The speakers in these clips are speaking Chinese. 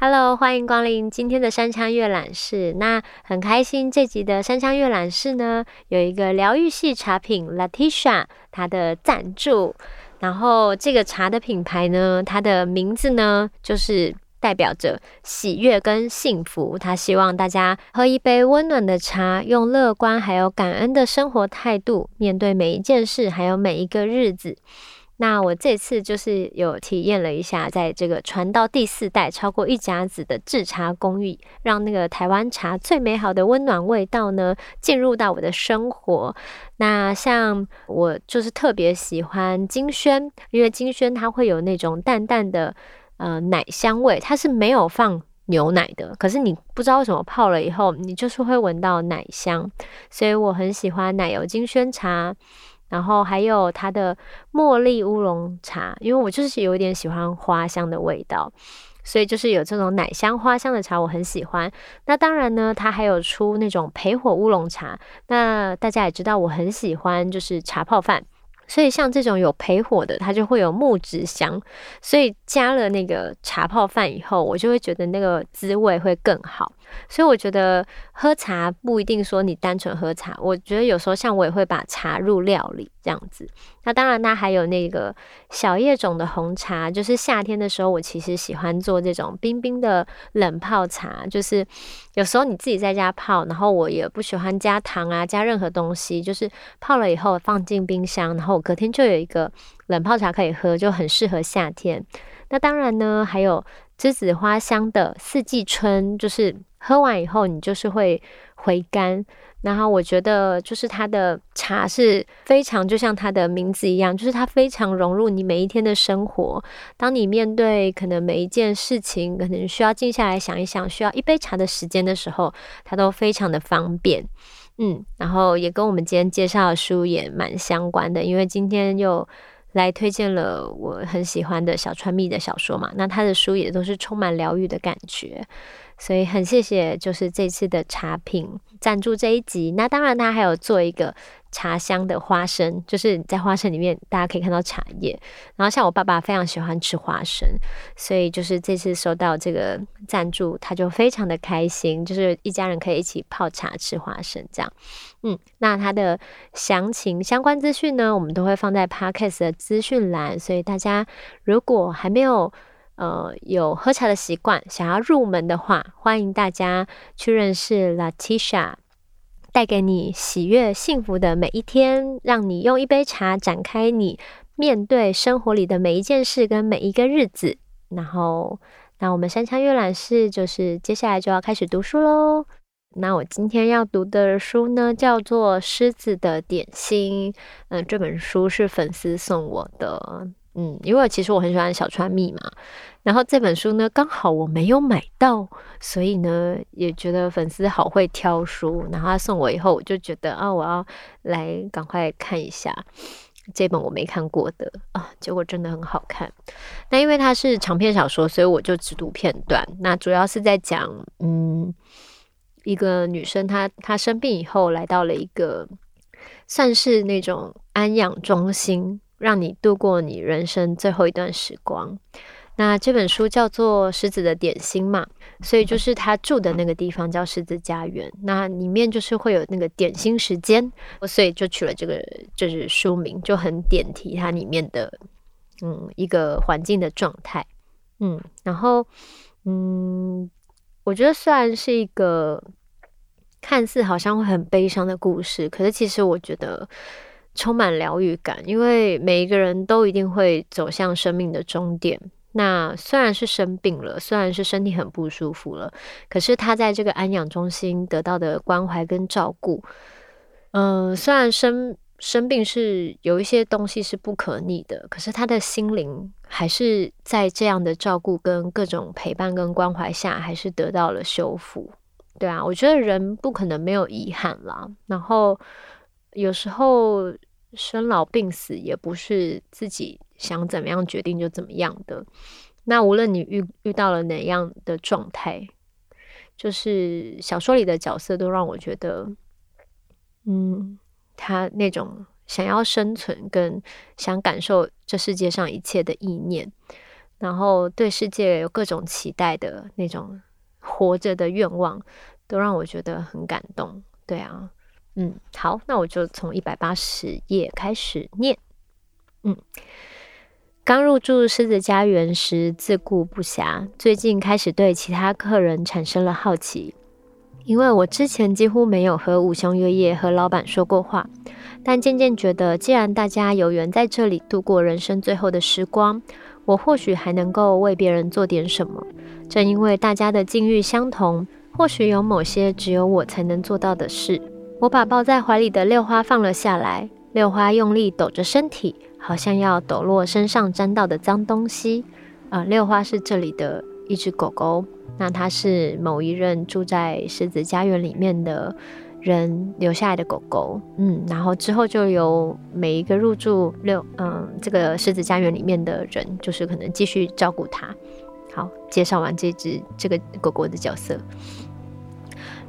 Hello，欢迎光临今天的山羌阅览室。那很开心，这集的山羌阅览室呢，有一个疗愈系茶品 Latisha 它的赞助。然后这个茶的品牌呢，它的名字呢，就是代表着喜悦跟幸福。他希望大家喝一杯温暖的茶，用乐观还有感恩的生活态度，面对每一件事，还有每一个日子。那我这次就是有体验了一下，在这个传到第四代超过一甲子的制茶工艺，让那个台湾茶最美好的温暖味道呢，进入到我的生活。那像我就是特别喜欢金萱，因为金萱它会有那种淡淡的呃奶香味，它是没有放牛奶的，可是你不知道为什么泡了以后，你就是会闻到奶香，所以我很喜欢奶油金萱茶。然后还有它的茉莉乌龙茶，因为我就是有一点喜欢花香的味道，所以就是有这种奶香花香的茶，我很喜欢。那当然呢，它还有出那种焙火乌龙茶。那大家也知道，我很喜欢就是茶泡饭。所以像这种有焙火的，它就会有木质香，所以加了那个茶泡饭以后，我就会觉得那个滋味会更好。所以我觉得喝茶不一定说你单纯喝茶，我觉得有时候像我也会把茶入料理这样子。那当然，它还有那个小叶种的红茶，就是夏天的时候，我其实喜欢做这种冰冰的冷泡茶，就是有时候你自己在家泡，然后我也不喜欢加糖啊，加任何东西，就是泡了以后放进冰箱，然后隔天就有一个冷泡茶可以喝，就很适合夏天。那当然呢，还有栀子花香的四季春，就是喝完以后你就是会回甘。然后我觉得，就是它的茶是非常，就像它的名字一样，就是它非常融入你每一天的生活。当你面对可能每一件事情，可能需要静下来想一想，需要一杯茶的时间的时候，它都非常的方便。嗯，然后也跟我们今天介绍的书也蛮相关的，因为今天又来推荐了我很喜欢的小川蜜的小说嘛，那他的书也都是充满疗愈的感觉。所以很谢谢，就是这次的茶品赞助这一集。那当然，他还有做一个茶香的花生，就是在花生里面大家可以看到茶叶。然后像我爸爸非常喜欢吃花生，所以就是这次收到这个赞助，他就非常的开心，就是一家人可以一起泡茶吃花生这样。嗯，那他的详情相关资讯呢，我们都会放在 Podcast 的资讯栏，所以大家如果还没有。呃，有喝茶的习惯，想要入门的话，欢迎大家去认识 Latisha，带给你喜悦幸福的每一天，让你用一杯茶展开你面对生活里的每一件事跟每一个日子。然后，那我们山枪阅览室就是接下来就要开始读书喽。那我今天要读的书呢，叫做《狮子的点心》。嗯、这本书是粉丝送我的。嗯，因为其实我很喜欢小川密嘛，然后这本书呢刚好我没有买到，所以呢也觉得粉丝好会挑书，然后他送我以后，我就觉得啊，我要来赶快看一下这本我没看过的啊，结果真的很好看。那因为它是长篇小说，所以我就只读片段。那主要是在讲，嗯，一个女生她她生病以后来到了一个算是那种安养中心。让你度过你人生最后一段时光。那这本书叫做《狮子的点心》嘛，所以就是他住的那个地方叫狮子家园。那里面就是会有那个点心时间，所以就取了这个就是书名，就很点题它里面的嗯一个环境的状态。嗯，然后嗯，我觉得虽然是一个看似好像会很悲伤的故事，可是其实我觉得。充满疗愈感，因为每一个人都一定会走向生命的终点。那虽然是生病了，虽然是身体很不舒服了，可是他在这个安养中心得到的关怀跟照顾，嗯、虽然生生病是有一些东西是不可逆的，可是他的心灵还是在这样的照顾跟各种陪伴跟关怀下，还是得到了修复。对啊，我觉得人不可能没有遗憾啦。然后。有时候生老病死也不是自己想怎么样决定就怎么样的。那无论你遇遇到了哪样的状态，就是小说里的角色都让我觉得，嗯，他那种想要生存跟想感受这世界上一切的意念，然后对世界有各种期待的那种活着的愿望，都让我觉得很感动。对啊，嗯，好，那我就从一百八十页开始念。嗯，刚入住狮子家园时自顾不暇，最近开始对其他客人产生了好奇，因为我之前几乎没有和五香月夜和老板说过话，但渐渐觉得，既然大家有缘在这里度过人生最后的时光，我或许还能够为别人做点什么。正因为大家的境遇相同，或许有某些只有我才能做到的事。我把抱在怀里的六花放了下来，六花用力抖着身体。好像要抖落身上沾到的脏东西。啊、六花是这里的一只狗狗，那它是某一任住在狮子家园里面的人留下来的狗狗。嗯，然后之后就由每一个入住六嗯这个狮子家园里面的人，就是可能继续照顾它。好，介绍完这只这个狗狗的角色，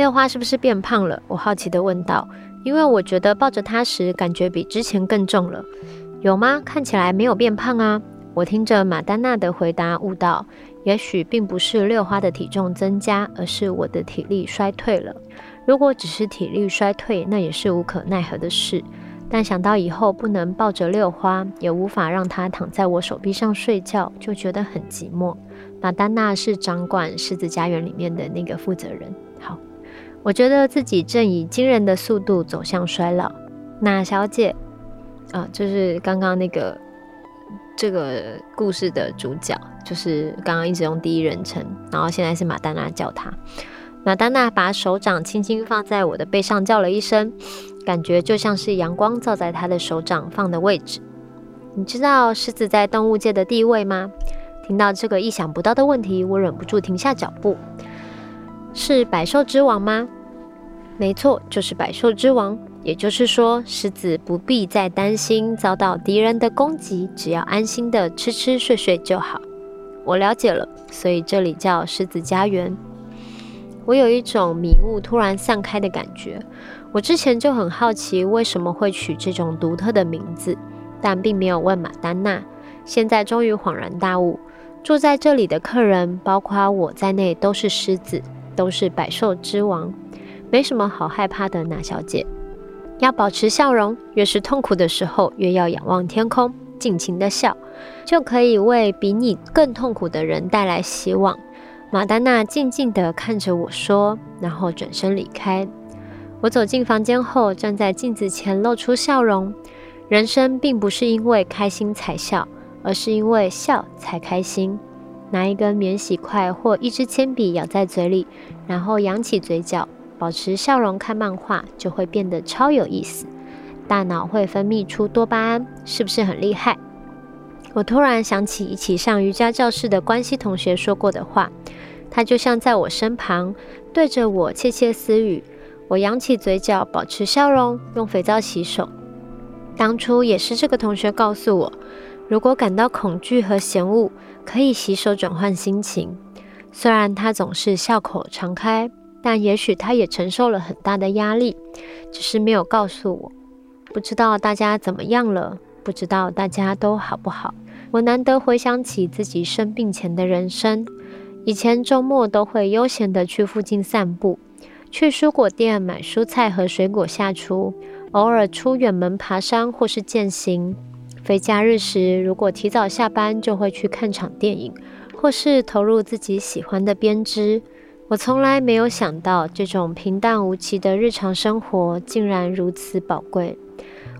六花是不是变胖了？我好奇地问道，因为我觉得抱着它时感觉比之前更重了。有吗？看起来没有变胖啊！我听着马丹娜的回答，悟道：也许并不是六花的体重增加，而是我的体力衰退了。如果只是体力衰退，那也是无可奈何的事。但想到以后不能抱着六花，也无法让她躺在我手臂上睡觉，就觉得很寂寞。马丹娜是掌管狮子家园里面的那个负责人。好，我觉得自己正以惊人的速度走向衰老。那小姐。啊，就是刚刚那个这个故事的主角，就是刚刚一直用第一人称，然后现在是马丹娜叫他。马丹娜把手掌轻轻放在我的背上，叫了一声，感觉就像是阳光照在她的手掌放的位置。你知道狮子在动物界的地位吗？听到这个意想不到的问题，我忍不住停下脚步。是百兽之王吗？没错，就是百兽之王。也就是说，狮子不必再担心遭到敌人的攻击，只要安心的吃吃睡睡就好。我了解了，所以这里叫狮子家园。我有一种迷雾突然散开的感觉。我之前就很好奇为什么会取这种独特的名字，但并没有问马丹娜。现在终于恍然大悟，住在这里的客人，包括我在内，都是狮子，都是百兽之王，没什么好害怕的，娜小姐。要保持笑容，越是痛苦的时候，越要仰望天空，尽情的笑，就可以为比你更痛苦的人带来希望。马丹娜静静地看着我说，然后转身离开。我走进房间后，站在镜子前露出笑容。人生并不是因为开心才笑，而是因为笑才开心。拿一根免洗筷或一支铅笔咬在嘴里，然后扬起嘴角。保持笑容看漫画就会变得超有意思，大脑会分泌出多巴胺，是不是很厉害？我突然想起一起上瑜伽教室的关系同学说过的话，他就像在我身旁，对着我窃窃私语。我扬起嘴角，保持笑容，用肥皂洗手。当初也是这个同学告诉我，如果感到恐惧和嫌恶，可以洗手转换心情。虽然他总是笑口常开。但也许他也承受了很大的压力，只是没有告诉我。不知道大家怎么样了？不知道大家都好不好？我难得回想起自己生病前的人生。以前周末都会悠闲地去附近散步，去蔬果店买蔬菜和水果下厨，偶尔出远门爬山或是健行。非假日时，如果提早下班，就会去看场电影，或是投入自己喜欢的编织。我从来没有想到，这种平淡无奇的日常生活竟然如此宝贵。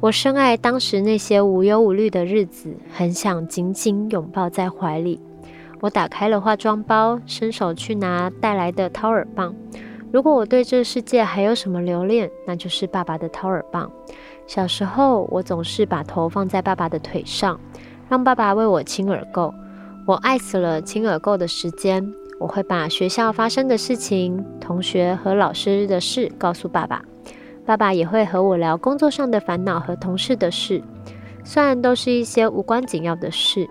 我深爱当时那些无忧无虑的日子，很想紧紧拥抱在怀里。我打开了化妆包，伸手去拿带来的掏耳棒。如果我对这世界还有什么留恋，那就是爸爸的掏耳棒。小时候，我总是把头放在爸爸的腿上，让爸爸为我亲耳垢。我爱死了亲耳垢的时间。我会把学校发生的事情、同学和老师的事告诉爸爸，爸爸也会和我聊工作上的烦恼和同事的事，虽然都是一些无关紧要的事，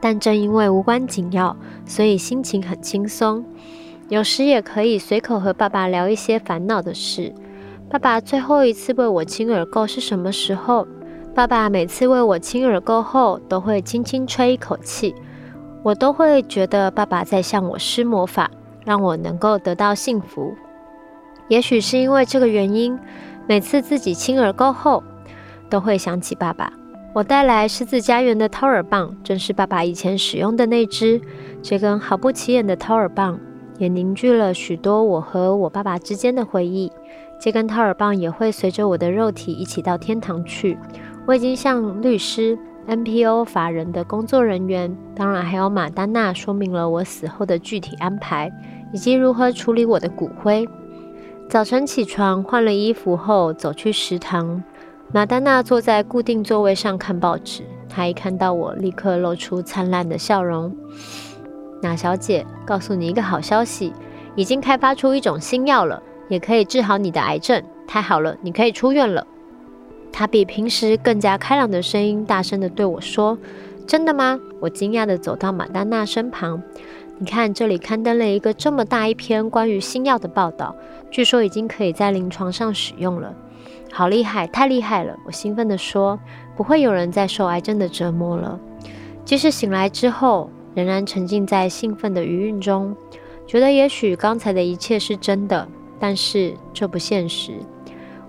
但正因为无关紧要，所以心情很轻松。有时也可以随口和爸爸聊一些烦恼的事。爸爸最后一次为我亲耳垢是什么时候？爸爸每次为我亲耳垢后，都会轻轻吹一口气，我都会觉得爸爸在向我施魔法，让我能够得到幸福。也许是因为这个原因，每次自己亲耳垢后，都会想起爸爸。我带来狮子家园的掏耳棒，正是爸爸以前使用的那只。这根毫不起眼的掏耳棒，也凝聚了许多我和我爸爸之间的回忆。这根掏耳棒也会随着我的肉体一起到天堂去。我已经向律师、NPO 法人的工作人员，当然还有马丹娜，说明了我死后的具体安排，以及如何处理我的骨灰。早晨起床，换了衣服后，走去食堂。马丹娜坐在固定座位上看报纸。她一看到我，立刻露出灿烂的笑容。那小姐，告诉你一个好消息，已经开发出一种新药了，也可以治好你的癌症。太好了，你可以出院了。他比平时更加开朗的声音，大声地对我说：“真的吗？”我惊讶地走到马丹娜身旁。你看，这里刊登了一个这么大一篇关于新药的报道，据说已经可以在临床上使用了。好厉害，太厉害了！我兴奋地说：“不会有人再受癌症的折磨了。”即使醒来之后，仍然沉浸在兴奋的余韵中，觉得也许刚才的一切是真的，但是这不现实。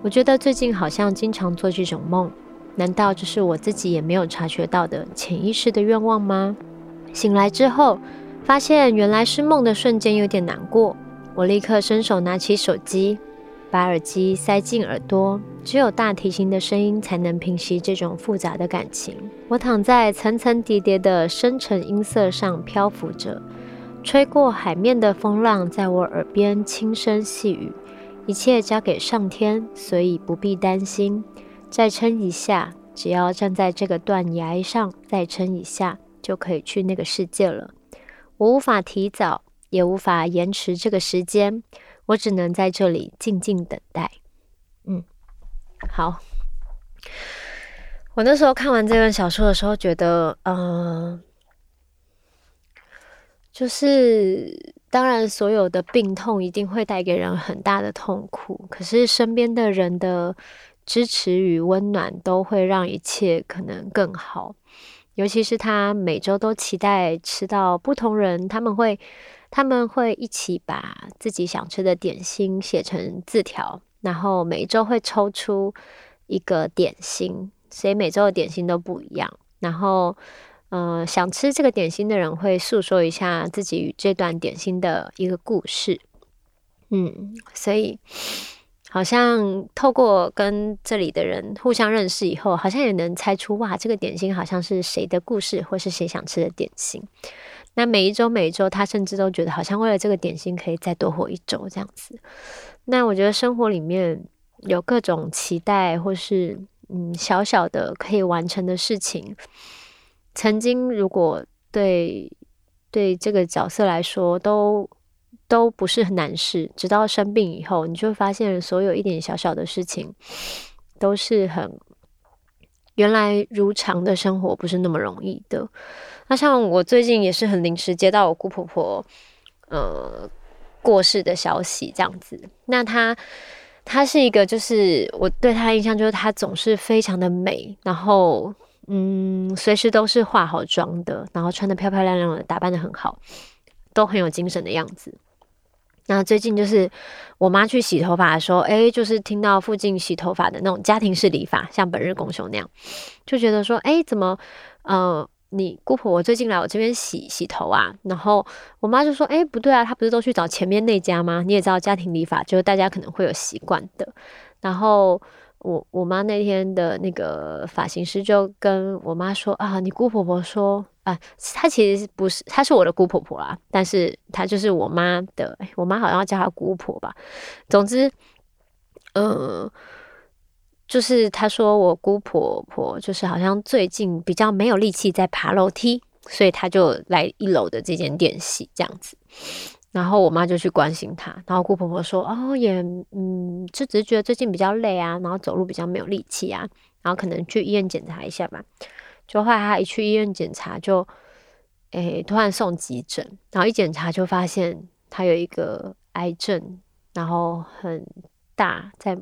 我觉得最近好像经常做这种梦，难道这是我自己也没有察觉到的潜意识的愿望吗？醒来之后。发现原来是梦的瞬间有点难过，我立刻伸手拿起手机，把耳机塞进耳朵，只有大提琴的声音才能平息这种复杂的感情。我躺在层层叠叠的深沉音色上漂浮着，吹过海面的风浪在我耳边轻声细语，一切交给上天，所以不必担心。再撑一下，只要站在这个断崖上，再撑一下，就可以去那个世界了。我无法提早，也无法延迟这个时间，我只能在这里静静等待。嗯，好。我那时候看完这本小说的时候，觉得，嗯、就是当然，所有的病痛一定会带给人很大的痛苦，可是身边的人的支持与温暖，都会让一切可能更好。尤其是他每周都期待吃到不同人，他们会他们会一起把自己想吃的点心写成字条，然后每周会抽出一个点心，所以每周的点心都不一样。然后，呃，想吃这个点心的人会诉说一下自己与这段点心的一个故事。嗯，所以。好像透过跟这里的人互相认识以后，好像也能猜出哇，这个点心好像是谁的故事，或是谁想吃的点心。那每一周每一周，他甚至都觉得好像为了这个点心可以再多活一周这样子。那我觉得生活里面有各种期待，或是嗯小小的可以完成的事情，曾经如果对对这个角色来说都。都不是很难事，直到生病以后，你就发现所有一点小小的事情都是很原来如常的生活，不是那么容易的。那像我最近也是很临时接到我姑婆婆呃过世的消息，这样子。那她她是一个，就是我对她的印象就是她总是非常的美，然后嗯，随时都是化好妆的，然后穿得漂漂亮亮的，打扮得很好，都很有精神的样子。那最近就是我妈去洗头发的时候，哎，就是听到附近洗头发的那种家庭式理发，像本日公休那样，就觉得说，哎，怎么，呃，你姑婆我最近来我这边洗洗头啊？然后我妈就说，哎，不对啊，她不是都去找前面那家吗？你也知道家庭理发，就是大家可能会有习惯的。然后我我妈那天的那个发型师就跟我妈说啊，你姑婆婆说。啊，她其实不是，她是我的姑婆婆啦，但是她就是我妈的，我妈好像叫她姑婆吧。总之，呃，就是她说我姑婆婆就是好像最近比较没有力气在爬楼梯，所以她就来一楼的这间店洗这样子。然后我妈就去关心她，然后姑婆婆说：“哦，也嗯，就只是觉得最近比较累啊，然后走路比较没有力气啊，然后可能去医院检查一下吧。”就后来他一去医院检查，就诶、突然送急诊，然后一检查就发现他有一个癌症，然后很大，在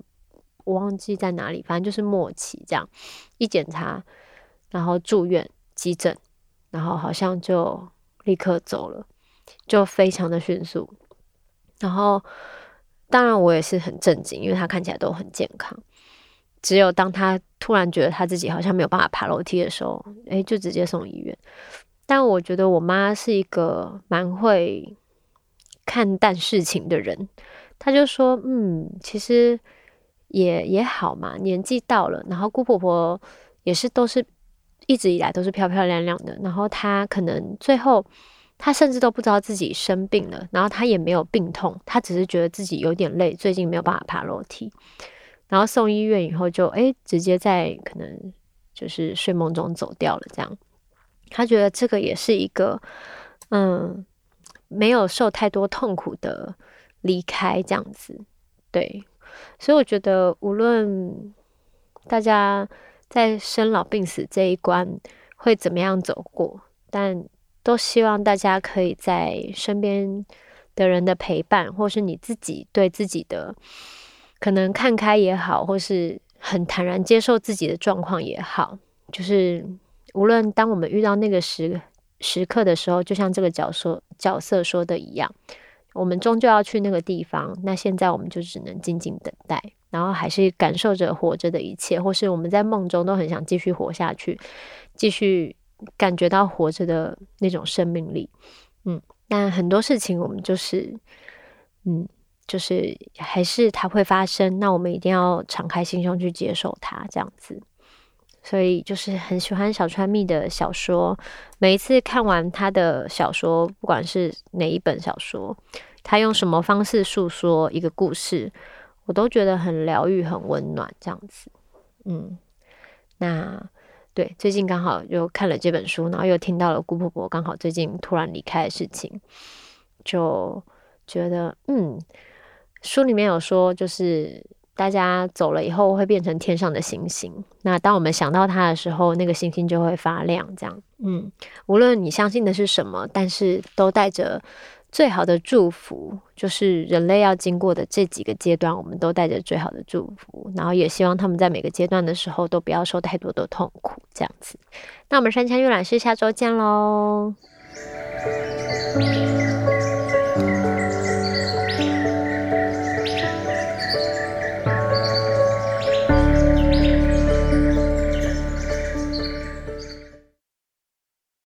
我忘记在哪里，反正就是末期这样。一检查，然后住院急诊，然后好像就立刻走了，就非常的迅速。然后当然我也是很震惊，因为他看起来都很健康。只有当他突然觉得他自己好像没有办法爬楼梯的时候，诶，就直接送医院。但我觉得我妈是一个蛮会看淡事情的人，她就说：“嗯，其实也也好嘛，年纪到了，然后姑婆婆也是都是一直以来都是漂漂亮亮的，然后她可能最后他甚至都不知道自己生病了，然后他也没有病痛，他只是觉得自己有点累，最近没有办法爬楼梯，然后送医院以后就诶，直接在可能就是睡梦中走掉了，这样。”他觉得这个也是一个，嗯，没有受太多痛苦的离开这样子，对，所以我觉得无论大家在生老病死这一关会怎么样走过，但都希望大家可以在身边的人的陪伴，或是你自己对自己的可能看开也好，或是很坦然接受自己的状况也好，就是。无论当我们遇到那个时时刻的时候，就像这个角色角色说的一样，我们终究要去那个地方。那现在我们就只能静静等待，然后还是感受着活着的一切，或是我们在梦中都很想继续活下去，继续感觉到活着的那种生命力。嗯，但很多事情我们就是，嗯，就是还是它会发生，那我们一定要敞开心胸去接受它，这样子。所以就是很喜欢小川蜜的小说，每一次看完他的小说，不管是哪一本小说，他用什么方式诉说一个故事，我都觉得很疗愈、很温暖，这样子。嗯，那对，最近刚好又看了这本书，然后又听到了姑婆婆刚好最近突然离开的事情，就觉得嗯，书里面有说就是。大家走了以后会变成天上的星星，那当我们想到他的时候，那个星星就会发亮。这样，嗯，无论你相信的是什么，但是都带着最好的祝福，就是人类要经过的这几个阶段，我们都带着最好的祝福，然后也希望他们在每个阶段的时候都不要受太多的痛苦。这样子，那我们山羌阅览室下周见喽。